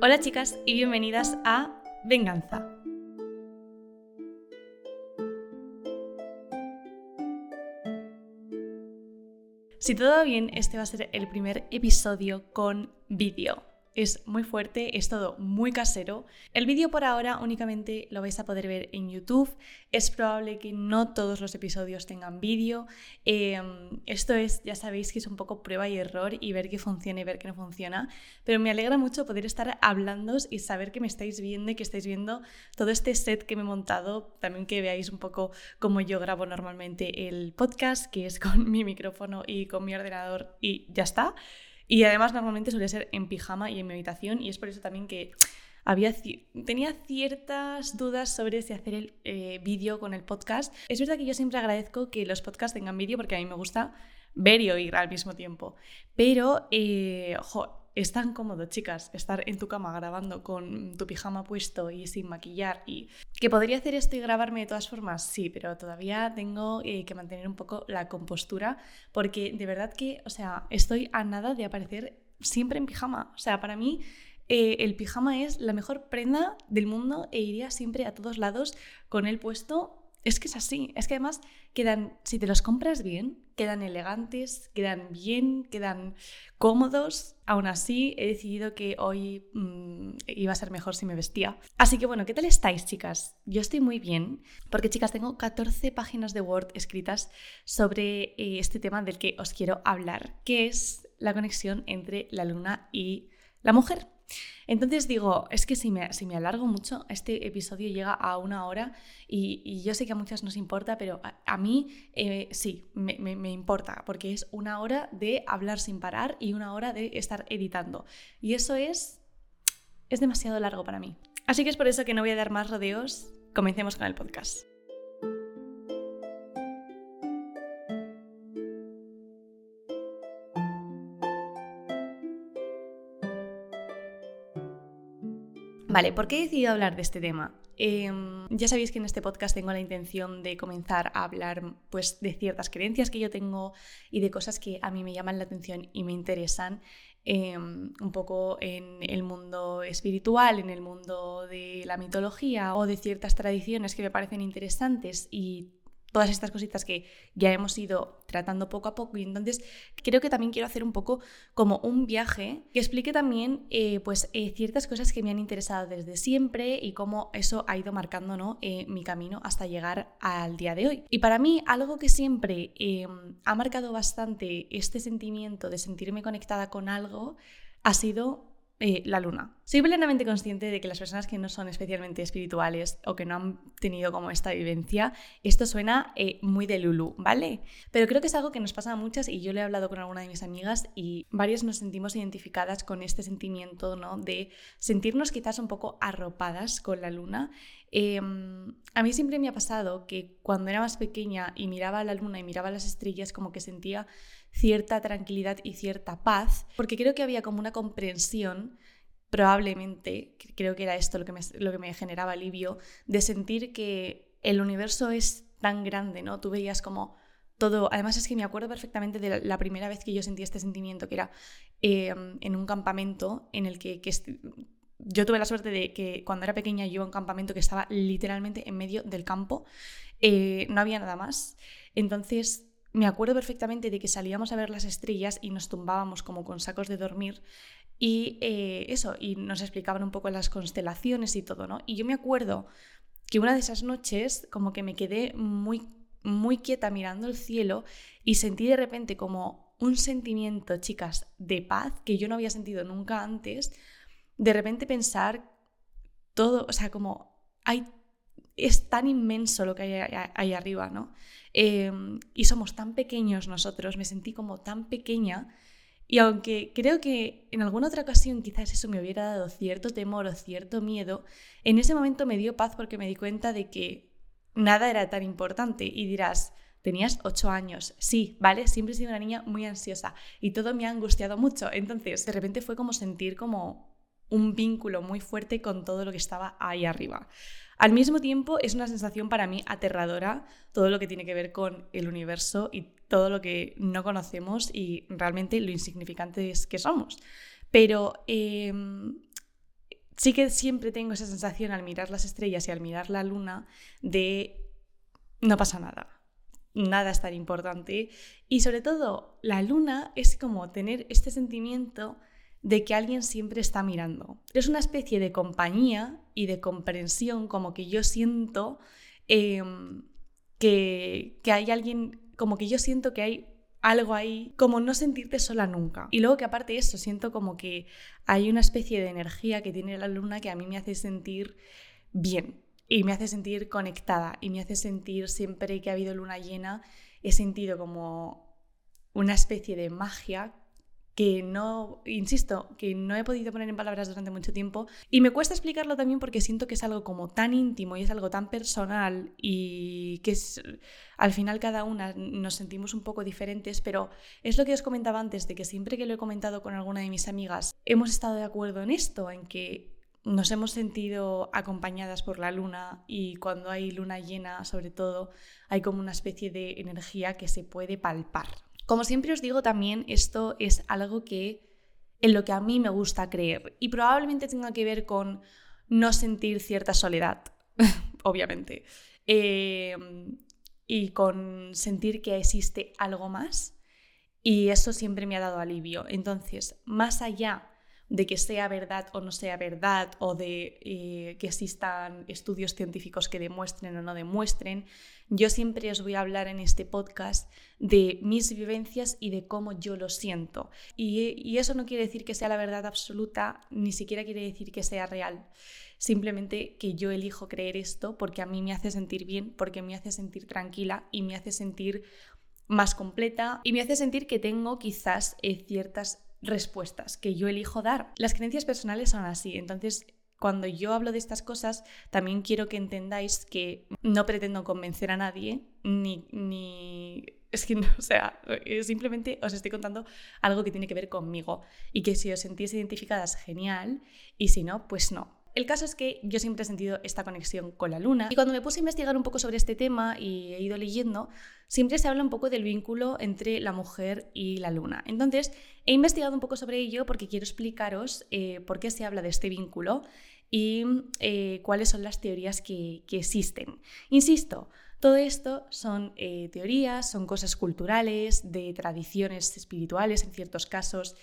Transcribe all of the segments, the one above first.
Hola chicas y bienvenidas a Venganza. Si todo va bien, este va a ser el primer episodio con vídeo es muy fuerte, es todo muy casero. El vídeo por ahora únicamente lo vais a poder ver en YouTube. Es probable que no todos los episodios tengan vídeo. Em, esto es, ya sabéis que es un poco prueba y error y ver qué funciona y ver qué no funciona. Pero me alegra mucho poder estar hablando y saber que me estáis viendo y que estáis viendo todo este set que me he montado. También que veáis un poco cómo yo grabo normalmente el podcast, que es con mi micrófono y con mi ordenador y ya está. Y además normalmente suele ser en pijama y en mi habitación y es por eso también que había, tenía ciertas dudas sobre si hacer el eh, vídeo con el podcast. Es verdad que yo siempre agradezco que los podcasts tengan vídeo porque a mí me gusta ver y oír al mismo tiempo. Pero, eh, es tan cómodo, chicas, estar en tu cama grabando con tu pijama puesto y sin maquillar. Y que podría hacer esto y grabarme de todas formas, sí, pero todavía tengo eh, que mantener un poco la compostura porque de verdad que, o sea, estoy a nada de aparecer siempre en pijama. O sea, para mí eh, el pijama es la mejor prenda del mundo e iría siempre a todos lados con él puesto es que es así, es que además quedan, si te los compras bien, quedan elegantes, quedan bien, quedan cómodos. Aún así, he decidido que hoy mm, iba a ser mejor si me vestía. Así que bueno, ¿qué tal estáis, chicas? Yo estoy muy bien, porque chicas, tengo 14 páginas de Word escritas sobre eh, este tema del que os quiero hablar, que es la conexión entre la luna y la mujer. Entonces digo, es que si me, si me alargo mucho, este episodio llega a una hora y, yo sé que a muchas nos importa, pero a, mí eh, sí, me, me, importa, porque es una hora de hablar sin parar y una hora de estar editando. Y eso es, es demasiado largo para mí. Así que es por eso que no voy a dar más rodeos. Comencemos con el podcast. Vale, ¿por qué he decidido hablar de este tema? Em, ya sabéis que en este podcast tengo la intención de comenzar a hablar pues, de ciertas creencias que yo tengo y de cosas que a mí me llaman la atención y me interesan em, un poco en el mundo espiritual, en el mundo de la mitología o de ciertas tradiciones que me parecen interesantes y todas estas cositas que ya hemos ido tratando poco a poco y entonces creo que también quiero hacer un poco como un viaje que explique también eh, pues eh, ciertas cosas que me han interesado desde siempre y cómo eso ha ido marcando ¿no? Eh, mi camino hasta llegar al día de hoy. Y para mí algo que siempre ha marcado bastante este sentimiento de sentirme conectada con algo ha sido eh, la luna. Soy plenamente consciente de que las personas que no son especialmente espirituales o que no han tenido como esta vivencia, esto suena eh, muy de Lulu, ¿vale? Pero creo que es algo que nos pasa a muchas y yo le he hablado con alguna de mis amigas y varias nos sentimos identificadas con este sentimiento, ¿no? De sentirnos quizás un poco arropadas con la luna. Em, a mí siempre me ha pasado que cuando era más pequeña y miraba la luna y miraba las estrellas, como que sentía cierta tranquilidad y cierta paz, porque creo que había como una comprensión, probablemente, creo que era esto lo que me, lo que me generaba alivio, de sentir que el universo es tan grande, ¿no? Tú veías como todo, además es que me acuerdo perfectamente de la, primera vez que yo sentí este sentimiento, que era em, en un campamento en el que, yo tuve la suerte de que cuando era pequeña yo iba a un campamento que estaba literalmente en medio del campo, eh, no había nada más. Entonces me acuerdo perfectamente de que salíamos a ver las estrellas y nos tumbábamos como con sacos de dormir y eh, eso, y nos explicaban un poco las constelaciones y todo, ¿no? Y yo me acuerdo que una de esas noches como que me quedé muy, muy quieta mirando el cielo y sentí de repente como un sentimiento, chicas, de paz que yo no había sentido nunca antes, de repente pensar todo, o sea, como hay es tan inmenso lo que hay ahí arriba, ¿no? Em, y somos tan pequeños nosotros, me sentí como tan pequeña. Y aunque creo que en alguna otra ocasión quizás eso me hubiera dado cierto temor o cierto miedo, en ese momento me dio paz porque me di cuenta de que nada era tan importante. Y dirás, tenías ocho años. Sí, ¿vale? Siempre he sido una niña muy ansiosa y todo me ha angustiado mucho. Entonces, de repente fue como sentir como un vínculo muy fuerte con todo lo que estaba ahí arriba. Al mismo tiempo es una sensación para mí aterradora todo lo que tiene que ver con el universo y todo lo que no conocemos y realmente lo insignificantes que somos. Pero em, sí que siempre tengo esa sensación al mirar las estrellas y al mirar la luna de no pasa nada. Nada es tan importante. Y sobre todo, la luna es como tener este sentimiento de que alguien siempre está mirando. Es una especie de compañía y de comprensión, como que yo siento em, que, que hay alguien, como que yo siento que hay algo ahí, como no sentirte sola nunca. Y luego que aparte de eso, siento como que hay una especie de energía que tiene la luna que a mí me hace sentir bien y me hace sentir conectada y me hace sentir siempre que ha habido luna llena, he sentido como una especie de magia que no, insisto, que no he podido poner en palabras durante mucho tiempo y me cuesta explicarlo también porque siento que es algo como tan íntimo y es algo tan personal y que es, al final cada una nos sentimos un poco diferentes, pero es lo que os comentaba antes de que siempre que lo he comentado con alguna de mis amigas hemos estado de acuerdo en esto, en que nos hemos sentido acompañadas por la luna y cuando hay luna llena sobre todo hay como una especie de energía que se puede palpar. Como siempre os digo también, esto es algo que en lo que a mí me gusta creer. Y probablemente tenga que ver con no sentir cierta soledad, obviamente, em, y con sentir que existe algo más. Y eso siempre me ha dado alivio. Entonces, más allá de que sea verdad o no sea verdad, o de eh, que existan estudios científicos que demuestren o no demuestren, yo siempre os voy a hablar en este podcast de mis vivencias y de cómo yo lo siento. Y, eso no quiere decir que sea la verdad absoluta, ni siquiera quiere decir que sea real. Simplemente que yo elijo creer esto porque a mí me hace sentir bien, porque me hace sentir tranquila y me hace sentir más completa y me hace sentir que tengo quizás eh, ciertas respuestas que yo elijo dar. Las creencias personales son así, entonces cuando yo hablo de estas cosas, también quiero que entendáis que no pretendo convencer a nadie, ni, ni... Es que no, o sea, simplemente os estoy contando algo que tiene que ver conmigo y que si os sentís identificadas, genial, y si no, pues no. El caso es que yo siempre he sentido esta conexión con la luna y cuando me puse a investigar un poco sobre este tema y he ido leyendo, siempre se habla un poco del vínculo entre la mujer y la luna. Entonces, he investigado un poco sobre ello porque quiero explicaros eh, por qué se habla de este vínculo y eh, cuáles son las teorías que, existen. Insisto, todo esto son eh, teorías, son cosas culturales, de tradiciones espirituales en ciertos casos,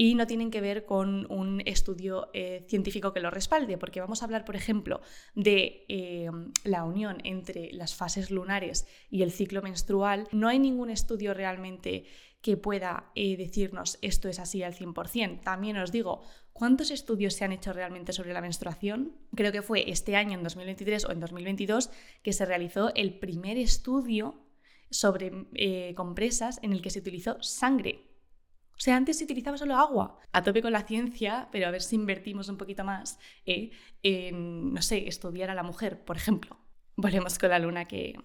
y no tienen que ver con un estudio eh, científico que lo respalde, porque vamos a hablar, por ejemplo, de eh, la unión entre las fases lunares y el ciclo menstrual. No hay ningún estudio realmente que pueda eh, decirnos esto es así al 100%. También os digo, ¿cuántos estudios se han hecho realmente sobre la menstruación? Creo que fue este año, en 2023 o en 2022, que se realizó el primer estudio sobre compresas en el que se utilizó sangre o sea, antes se utilizaba solo agua. A tope con la ciencia, pero a ver si invertimos un poquito más eh, en, no sé, estudiar a la mujer, por ejemplo. Volvemos con la luna que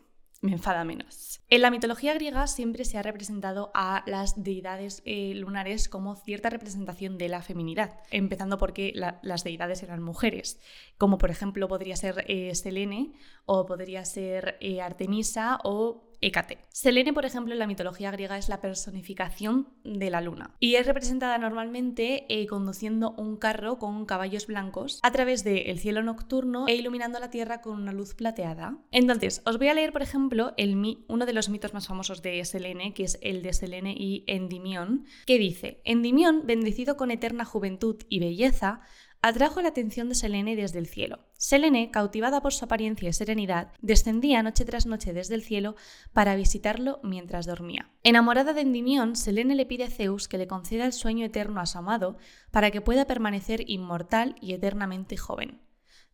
me enfada menos. En la mitología griega siempre se ha representado a las deidades eh, lunares como cierta representación de la feminidad, empezando porque las deidades eran mujeres, como por ejemplo podría ser eh, Selene o podría ser Artemisa o Hécate. Selene, por ejemplo, en la mitología griega es la personificación de la luna y es representada normalmente eh, conduciendo un carro con caballos blancos a través del cielo nocturno e iluminando la tierra con una luz plateada. Entonces, os voy a leer, por ejemplo, el, uno de los mitos más famosos de Selene, que es el de Selene y Endimión, que dice, Endimión, bendecido con eterna juventud y belleza, atrajo la atención de Selene desde el cielo. Selene, cautivada por su apariencia y serenidad, descendía noche tras noche desde el cielo para visitarlo mientras dormía. Enamorada de Endimión, Selene le pide a Zeus que le conceda el sueño eterno a su amado para que pueda permanecer inmortal y eternamente joven.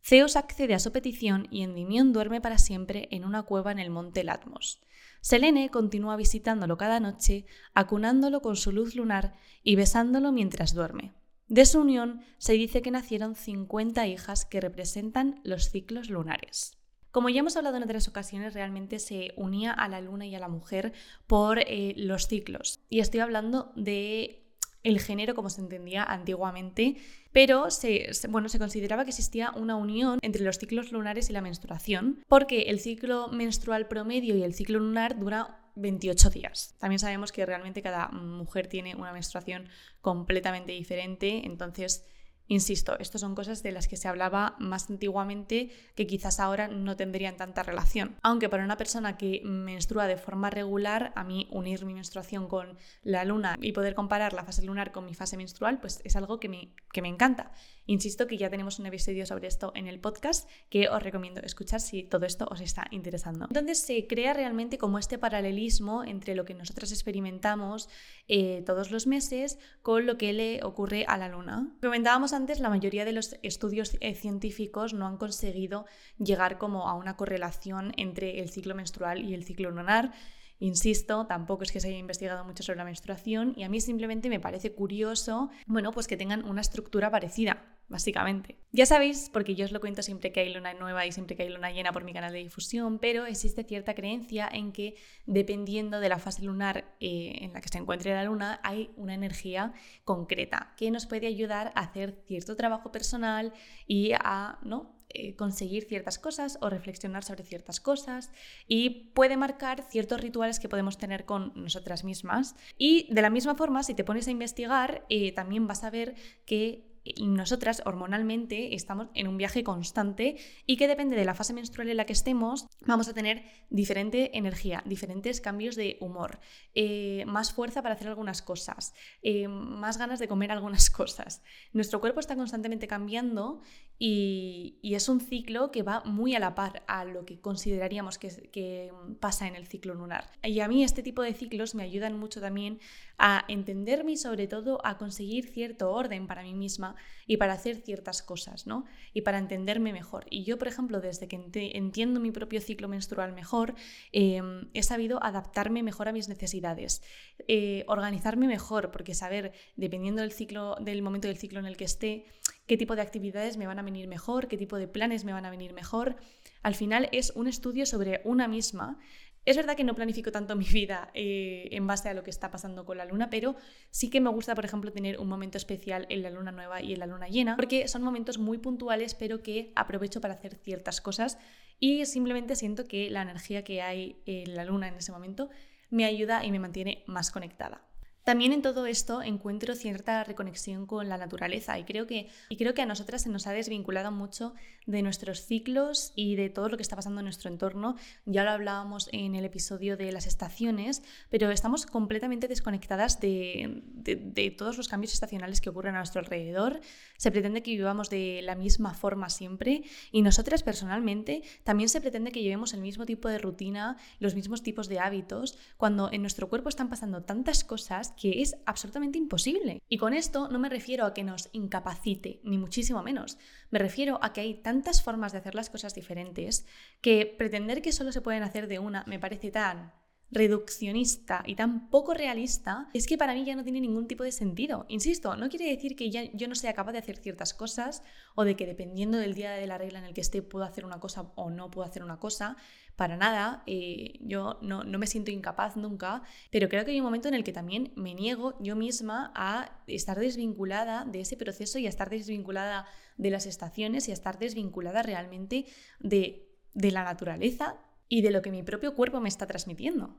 Zeus accede a su petición y Endimión duerme para siempre en una cueva en el monte Latmos. Selene continúa visitándolo cada noche, acunándolo con su luz lunar y besándolo mientras duerme. De su unión se dice que nacieron 50 hijas que representan los ciclos lunares. Como ya hemos hablado en otras ocasiones, realmente se unía a la luna y a la mujer por eh, los ciclos. Y estoy hablando de el género como se entendía antiguamente, pero se, bueno, se consideraba que existía una unión entre los ciclos lunares y la menstruación, porque el ciclo menstrual promedio y el ciclo lunar dura 28 días. También sabemos que realmente cada mujer tiene una menstruación completamente diferente, entonces Insisto, estas son cosas de las que se hablaba más antiguamente que quizás ahora no tendrían tanta relación. Aunque para una persona que menstrua de forma regular, a mí unir mi menstruación con la luna y poder comparar la fase lunar con mi fase menstrual, pues es algo que me, que me encanta. Insisto que ya tenemos un episodio sobre esto en el podcast que os recomiendo escuchar si todo esto os está interesando. Entonces se crea realmente como este paralelismo entre lo que nosotras experimentamos eh, todos los meses con lo que le ocurre a la luna. Comentábamos la mayoría de los estudios eh, científicos no han conseguido llegar como a una correlación entre el ciclo menstrual y el ciclo lunar. Insisto, tampoco es que se haya investigado mucho sobre la menstruación y a mí simplemente me parece curioso, bueno, pues que tengan una estructura parecida básicamente. Ya sabéis, porque yo os lo cuento siempre que hay luna nueva y siempre que hay luna llena por mi canal de difusión, pero existe cierta creencia en que dependiendo de la fase lunar eh, en la que se encuentre la luna, hay una energía concreta que nos puede ayudar a hacer cierto trabajo personal y a ¿no? Eh, conseguir ciertas cosas o reflexionar sobre ciertas cosas y puede marcar ciertos rituales que podemos tener con nosotras mismas. Y de la misma forma, si te pones a investigar, eh, también vas a ver que nosotras hormonalmente estamos en un viaje constante y que depende de la fase menstrual en la que estemos, vamos a tener diferente energía, diferentes cambios de humor, eh, más fuerza para hacer algunas cosas, eh, más ganas de comer algunas cosas. Nuestro cuerpo está constantemente cambiando y, es un ciclo que va muy a la par a lo que consideraríamos que, pasa en el ciclo lunar. Y a mí este tipo de ciclos me ayudan mucho también a entenderme y sobre todo a conseguir cierto orden para mí misma y para hacer ciertas cosas, ¿no? Y para entenderme mejor. Y yo, por ejemplo, desde que entiendo mi propio ciclo menstrual mejor, em, he sabido adaptarme mejor a mis necesidades, eh, organizarme mejor, porque saber, dependiendo del ciclo, del momento del ciclo en el que esté, qué tipo de actividades me van a venir mejor, qué tipo de planes me van a venir mejor. Al final es un estudio sobre una misma es verdad que no planifico tanto mi vida eh, en base a lo que está pasando con la luna, pero sí que me gusta, por ejemplo, tener un momento especial en la luna nueva y en la luna llena, porque son momentos muy puntuales, pero que aprovecho para hacer ciertas cosas y simplemente siento que la energía que hay en la luna en ese momento me ayuda y me mantiene más conectada. También en todo esto encuentro cierta reconexión con la naturaleza y creo, que, y creo que a nosotras se nos ha desvinculado mucho de nuestros ciclos y de todo lo que está pasando en nuestro entorno. Ya lo hablábamos en el episodio de las estaciones, pero estamos completamente desconectadas de, de todos los cambios estacionales que ocurren a nuestro alrededor. Se pretende que vivamos de la misma forma siempre y nosotras personalmente también se pretende que llevemos el mismo tipo de rutina, los mismos tipos de hábitos, cuando en nuestro cuerpo están pasando tantas cosas que es absolutamente imposible. Y con esto no me refiero a que nos incapacite, ni muchísimo menos. Me refiero a que hay tantas formas de hacer las cosas diferentes que pretender que solo se pueden hacer de una me parece tan reduccionista y tan poco realista, es que para mí ya no tiene ningún tipo de sentido. Insisto, no quiere decir que ya yo no sea capaz de hacer ciertas cosas o de que dependiendo del día de la regla en el que esté puedo hacer una cosa o no puedo hacer una cosa, para nada, eh, yo no, me siento incapaz nunca, pero creo que hay un momento en el que también me niego yo misma a estar desvinculada de ese proceso y a estar desvinculada de las estaciones y a estar desvinculada realmente de, de la naturaleza y de lo que mi propio cuerpo me está transmitiendo.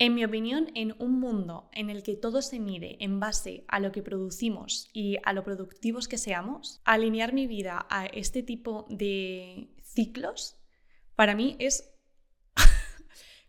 En mi opinión, en un mundo en el que todo se mide en base a lo que producimos y a lo productivos que seamos, alinear mi vida a este tipo de ciclos, para mí es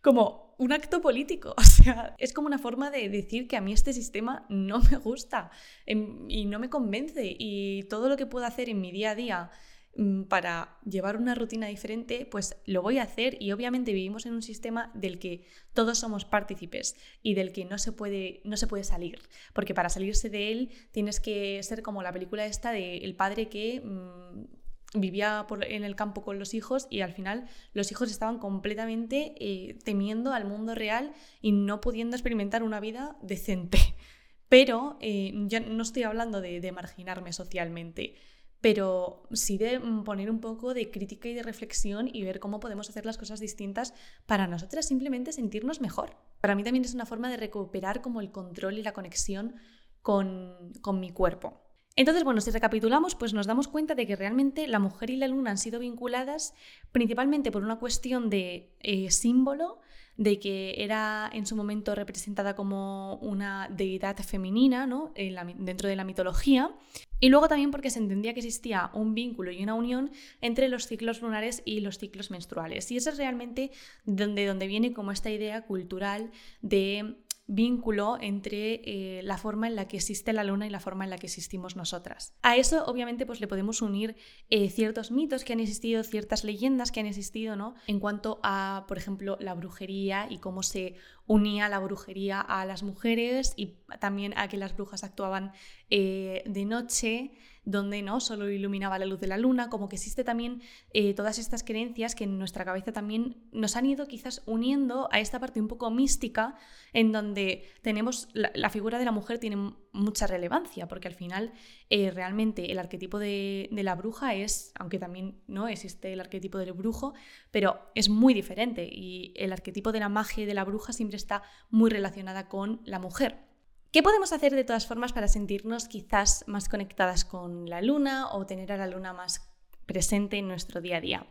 como un acto político. O sea, es como una forma de decir que a mí este sistema no me gusta em, y no me convence y todo lo que puedo hacer en mi día a día mm, para llevar una rutina diferente, pues lo voy a hacer y obviamente vivimos en un sistema del que todos somos partícipes y del que no se puede, no se puede salir, porque para salirse de él tienes que ser como la película esta de el padre que mm, vivía en el campo con los hijos y al final los hijos estaban completamente eh, temiendo al mundo real y no pudiendo experimentar una vida decente. Pero eh, ya no estoy hablando de, marginarme socialmente, pero sí de poner un poco de crítica y de reflexión y ver cómo podemos hacer las cosas distintas para nosotras simplemente sentirnos mejor. Para mí también es una forma de recuperar como el control y la conexión con, con mi cuerpo. Entonces, bueno, si recapitulamos, pues nos damos cuenta de que realmente la mujer y la luna han sido vinculadas principalmente por una cuestión de eh, símbolo, de que era en su momento representada como una deidad femenina ¿no? dentro de la mitología. Y luego también porque se entendía que existía un vínculo y una unión entre los ciclos lunares y los ciclos menstruales. Y eso es realmente donde, donde viene como esta idea cultural de vínculo entre eh, la forma en la que existe la luna y la forma en la que existimos nosotras. A eso obviamente pues le podemos unir eh, ciertos mitos que han existido, ciertas leyendas que han existido, ¿no? En cuanto a, por ejemplo, la brujería y cómo se unía la brujería a las mujeres y también a que las brujas actuaban eh, de noche donde no solo iluminaba la luz de la luna, como que existe también eh, todas estas creencias que en nuestra cabeza también nos han ido quizás uniendo a esta parte un poco mística, en donde tenemos la, figura de la mujer tiene mucha relevancia, porque al final eh, realmente el arquetipo de, la bruja es, aunque también no existe el arquetipo del brujo, pero es muy diferente y el arquetipo de la magia y de la bruja siempre está muy relacionada con la mujer. ¿Qué podemos hacer de todas formas para sentirnos quizás más conectadas con la luna o tener a la luna más presente en nuestro día a día?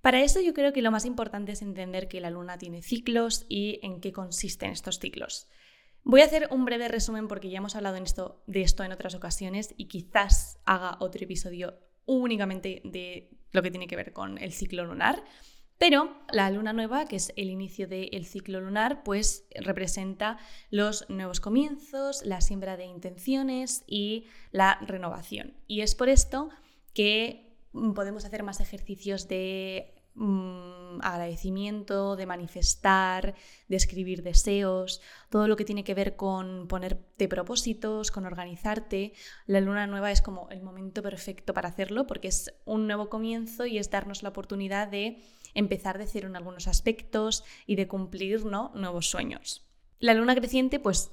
Para eso yo creo que lo más importante es entender que la luna tiene ciclos y en qué consisten estos ciclos. Voy a hacer un breve resumen porque ya hemos hablado de esto en otras ocasiones y quizás haga otro episodio únicamente de lo que tiene que ver con el ciclo lunar. Pero la luna nueva, que es el inicio del ciclo lunar, pues representa los nuevos comienzos, la siembra de intenciones y la renovación. Y es por esto que podemos hacer más ejercicios de mm, agradecimiento, de manifestar, de escribir deseos, todo lo que tiene que ver con ponerte propósitos, con organizarte. La luna nueva es como el momento perfecto para hacerlo porque es un nuevo comienzo y es darnos la oportunidad de empezar de cero en algunos aspectos y de cumplir nuevos sueños. La luna creciente, pues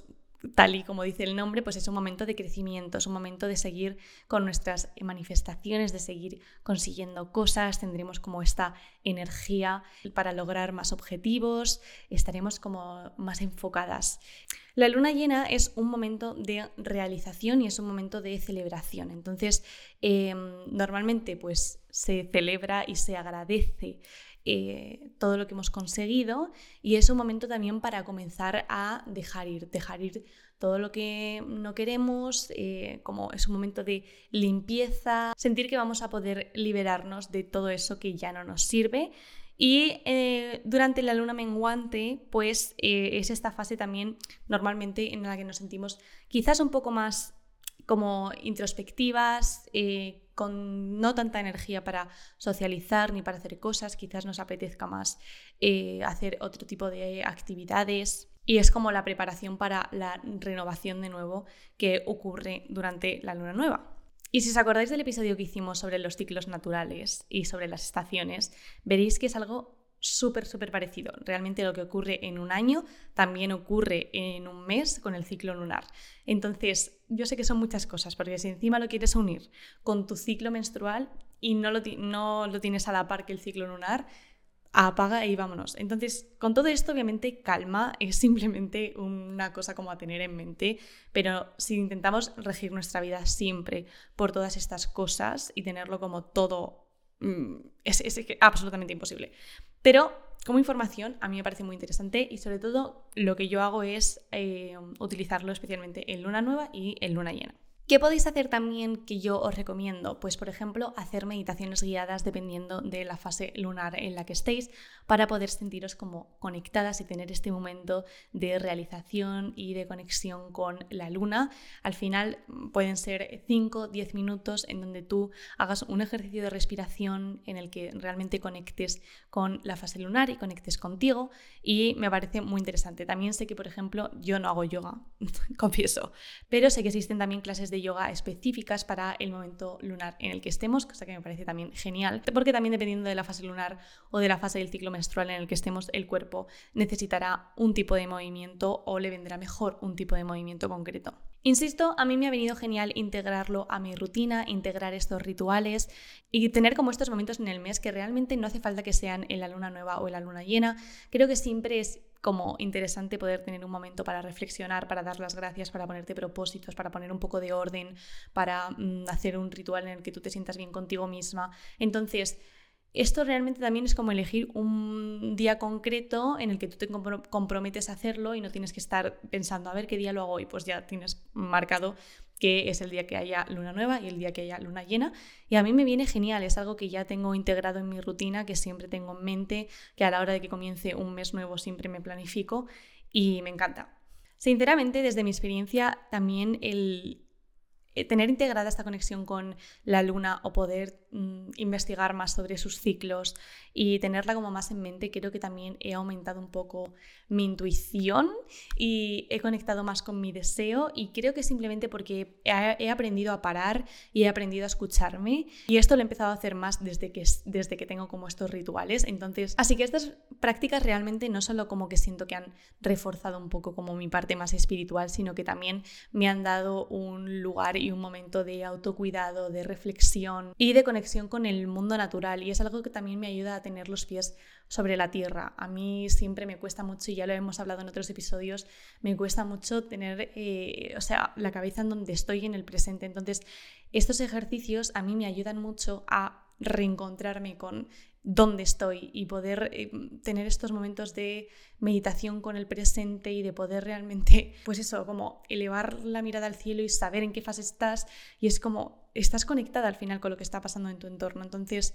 tal y como dice el nombre, pues es un momento de crecimiento, es un momento de seguir con nuestras manifestaciones, de seguir consiguiendo cosas, tendremos como esta energía para lograr más objetivos, estaremos como más enfocadas. La luna llena es un momento de realización y es un momento de celebración. Entonces, em, normalmente pues se celebra y se agradece eh, todo lo que hemos conseguido y es un momento también para comenzar a dejar ir, dejar ir todo lo que no queremos, eh, como es un momento de limpieza, sentir que vamos a poder liberarnos de todo eso que ya no nos sirve. Y eh, durante la luna menguante, pues es esta fase también normalmente en la que nos sentimos quizás un poco más como introspectivas, con no tanta energía para socializar ni para hacer cosas, quizás nos apetezca más eh, hacer otro tipo de actividades. Y es como la preparación para la renovación de nuevo que ocurre durante la luna nueva. Y si os acordáis del episodio que hicimos sobre los ciclos naturales y sobre las estaciones, veréis que es algo súper, súper parecido. Realmente lo que ocurre en un año también ocurre en un mes con el ciclo lunar. Entonces, yo sé que son muchas cosas, porque si encima lo quieres unir con tu ciclo menstrual y no lo, no lo tienes a la par que el ciclo lunar, apaga y vámonos. Entonces, con todo esto, obviamente, calma es simplemente una cosa como a tener en mente, pero si intentamos regir nuestra vida siempre por todas estas cosas y tenerlo como todo Mm, es, absolutamente imposible. Pero como información a mí me parece muy interesante y sobre todo lo que yo hago es eh, utilizarlo especialmente en luna nueva y en luna llena. ¿Qué podéis hacer también que yo os recomiendo? Pues por ejemplo, hacer meditaciones guiadas dependiendo de la fase lunar en la que estéis para poder sentiros como conectadas y tener este momento de realización y de conexión con la luna. Al final mm, pueden ser 5, 10 minutos en donde tú hagas un ejercicio de respiración en el que realmente conectes con la fase lunar y conectes contigo y me parece muy interesante. También sé que, por ejemplo, yo no hago yoga, confieso, pero sé que existen también clases de yoga específicas para el momento lunar en el que estemos, cosa que me parece también genial, porque también dependiendo de la fase lunar o de la fase del ciclo menstrual en el que estemos, el cuerpo necesitará un tipo de movimiento o le vendrá mejor un tipo de movimiento concreto. Insisto, a mí me ha venido genial integrarlo a mi rutina, integrar estos rituales y tener como estos momentos en el mes que realmente no hace falta que sean en la luna nueva o en la luna llena. Creo que siempre es como interesante poder tener un momento para reflexionar, para dar las gracias, para ponerte propósitos, para poner un poco de orden, para mm, hacer un ritual en el que tú te sientas bien contigo misma. Entonces, esto realmente también es como elegir un día concreto en el que tú te comprometes a hacerlo y no tienes que estar pensando a ver qué día lo hago hoy, pues ya tienes marcado que es el día que haya luna nueva y el día que haya luna llena. Y a mí me viene genial, es algo que ya tengo integrado en mi rutina, que siempre tengo en mente, que a la hora de que comience un mes nuevo siempre me planifico y me encanta. Sinceramente, desde mi experiencia, también el tener integrada esta conexión con la luna o poder mm, investigar más sobre sus ciclos y tenerla como más en mente, creo que también he aumentado un poco mi intuición y he conectado más con mi deseo y creo que simplemente porque he, aprendido a parar y he aprendido a escucharme y esto lo he empezado a hacer más desde que, desde que tengo como estos rituales. Entonces, así que estas prácticas realmente no solo como que siento que han reforzado un poco como mi parte más espiritual, sino que también me han dado un lugar un momento de autocuidado, de reflexión y de conexión con el mundo natural. Y es algo que también me ayuda a tener los pies sobre la tierra. A mí siempre me cuesta mucho, y ya lo hemos hablado en otros episodios, me cuesta mucho tener, eh, o sea, la cabeza en donde estoy en el presente. Entonces, estos ejercicios a mí me ayudan mucho a reencontrarme con dónde estoy y poder eh, tener estos momentos de meditación con el presente y de poder realmente, pues eso, como elevar la mirada al cielo y saber en qué fase estás y es como estás conectada al final con lo que está pasando en tu entorno. Entonces,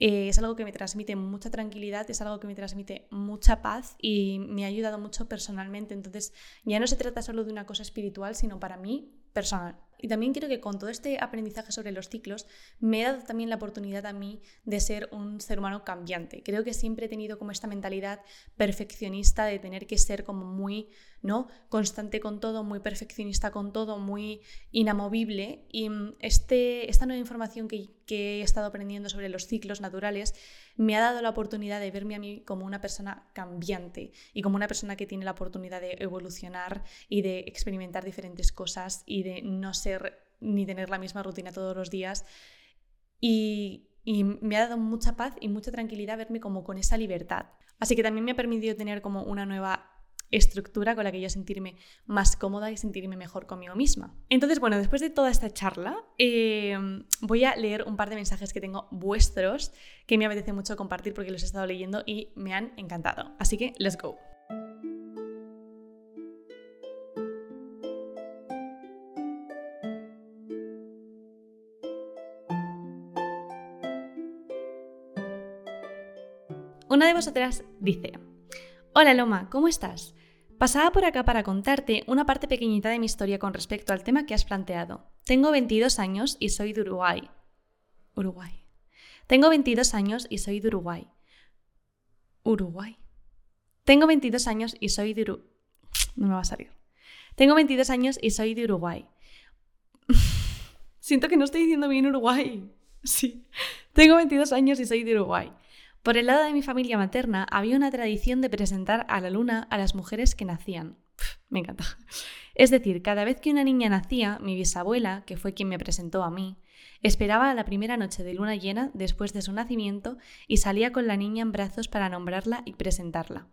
eh, es algo que me transmite mucha tranquilidad, es algo que me transmite mucha paz y me ha ayudado mucho personalmente. Entonces, ya no se trata solo de una cosa espiritual, sino para mí personal. Y también quiero que con todo este aprendizaje sobre los ciclos me he dado también la oportunidad a mí de ser un ser humano cambiante. Creo que siempre he tenido como esta mentalidad perfeccionista de tener que ser como muy ¿no? constante con todo, muy perfeccionista con todo, muy inamovible. Y mm, este, esta nueva información que, que he estado aprendiendo sobre los ciclos naturales me ha dado la oportunidad de verme a mí como una persona cambiante y como una persona que tiene la oportunidad de evolucionar y de experimentar diferentes cosas y de no ser ni tener la misma rutina todos los días. Y, me ha dado mucha paz y mucha tranquilidad verme como con esa libertad. Así que también me ha permitido tener como una nueva estructura con la que yo sentirme más cómoda y sentirme mejor conmigo misma. Entonces, bueno, después de toda esta charla, em, voy a leer un par de mensajes que tengo vuestros que me apetece mucho compartir porque los he estado leyendo y me han encantado. Así que, let's go. Una de vosotras dice, Hola Loma, ¿cómo estás? Pasaba por acá para contarte una parte pequeñita de mi historia con respecto al tema que has planteado. Tengo 22 años y soy de Uruguay. Uruguay. Tengo 22 años y soy de Uruguay. Uruguay. Tengo 22 años y soy de Uruguay. No me va a salir. Tengo 22 años y soy de Uruguay. Siento que no estoy diciendo bien Uruguay. Sí. Tengo 22 años y soy de Uruguay. Por el lado de mi familia materna había una tradición de presentar a la luna a las mujeres que nacían. me encanta. Es decir, cada vez que una niña nacía, mi bisabuela, que fue quien me presentó a mí, esperaba la primera noche de luna llena después de su nacimiento y salía con la niña en brazos para nombrarla y presentarla.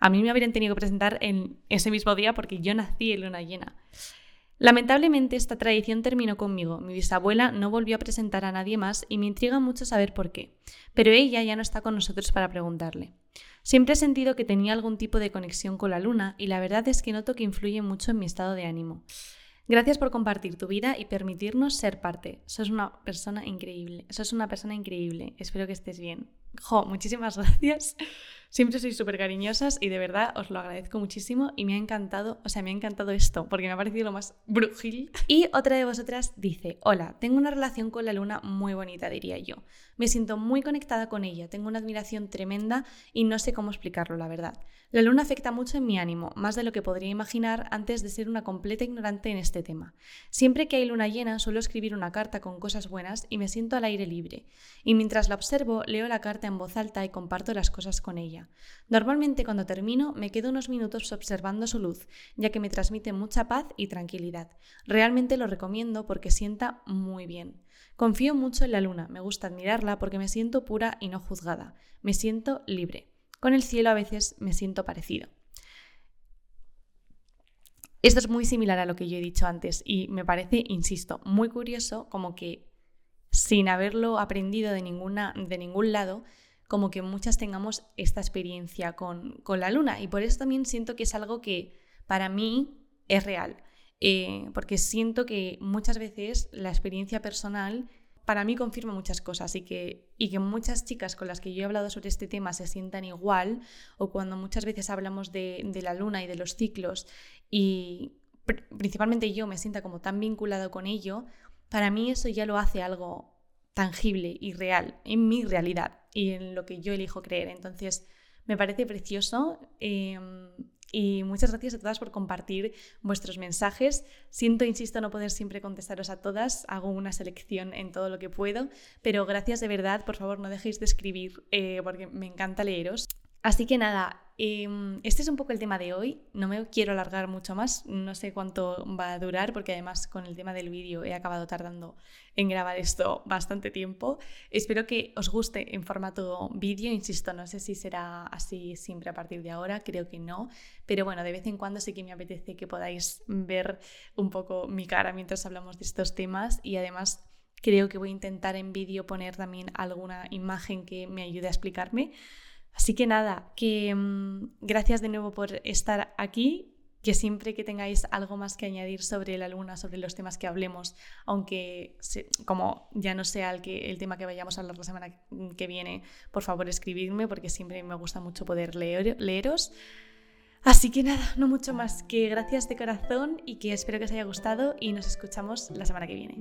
A mí me habrían tenido que presentar en ese mismo día porque yo nací en luna llena. Lamentablemente esta tradición terminó conmigo. Mi bisabuela no volvió a presentar a nadie más y me intriga mucho saber por qué. Pero ella ya no está con nosotros para preguntarle. Siempre he sentido que tenía algún tipo de conexión con la luna y la verdad es que noto que influye mucho en mi estado de ánimo. Gracias por compartir tu vida y permitirnos ser parte. Sos una persona increíble. Sos una persona increíble. Espero que estés bien. Jo, muchísimas gracias. Siempre sois súper cariñosas y de verdad os lo agradezco muchísimo y me ha encantado, o sea, me ha encantado esto porque me ha parecido lo más brujil. Y otra de vosotras dice, hola, tengo una relación con la luna muy bonita, diría yo. Me siento muy conectada con ella, tengo una admiración tremenda y no sé cómo explicarlo, la verdad. La luna afecta mucho en mi ánimo, más de lo que podría imaginar antes de ser una completa ignorante en este tema. Siempre que hay luna llena suelo escribir una carta con cosas buenas y me siento al aire libre. Y mientras la observo, leo la carta en voz alta y comparto las cosas con ella. Normalmente cuando termino me quedo unos minutos observando su luz, ya que me transmite mucha paz y tranquilidad. Realmente lo recomiendo porque sienta muy bien. Confío mucho en la luna, me gusta admirarla porque me siento pura y no juzgada, me siento libre. Con el cielo a veces me siento parecido. Esto es muy similar a lo que yo he dicho antes y me parece, insisto, muy curioso como que sin haberlo aprendido de, ninguna, de ningún lado, como que muchas tengamos esta experiencia con, con la luna. Y por eso también siento que es algo que para mí es real. Eh, porque siento que muchas veces la experiencia personal para mí confirma muchas cosas y que, y que muchas chicas con las que yo he hablado sobre este tema se sientan igual o cuando muchas veces hablamos de, de la luna y de los ciclos y principalmente yo me sienta como tan vinculado con ello, para mí eso ya lo hace algo tangible y real en mi realidad y en lo que yo elijo creer. Entonces, me parece precioso. Em, y muchas gracias a todas por compartir vuestros mensajes. Siento, insisto, no poder siempre contestaros a todas. Hago una selección en todo lo que puedo. Pero gracias de verdad. Por favor, no dejéis de escribir eh, porque me encanta leeros. Así que nada, em, este es un poco el tema de hoy. No me quiero alargar mucho más, no sé cuánto va a durar porque además con el tema del vídeo he acabado tardando en grabar esto bastante tiempo. Espero que os guste en formato vídeo, insisto, no sé si será así siempre a partir de ahora, creo que no, pero bueno, de vez en cuando sí que me apetece que podáis ver un poco mi cara mientras hablamos de estos temas y además creo que voy a intentar en vídeo poner también alguna imagen que me ayude a explicarme. Así que nada, que mm, gracias de nuevo por estar aquí, que siempre que tengáis algo más que añadir sobre la luna, sobre los temas que hablemos, aunque como ya no sea el, que, el tema que vayamos a hablar la semana que viene, por favor escribidme porque siempre me gusta mucho poder leer, leeros. Así que nada, no mucho más que gracias de corazón y que espero que os haya gustado y nos escuchamos la semana que viene.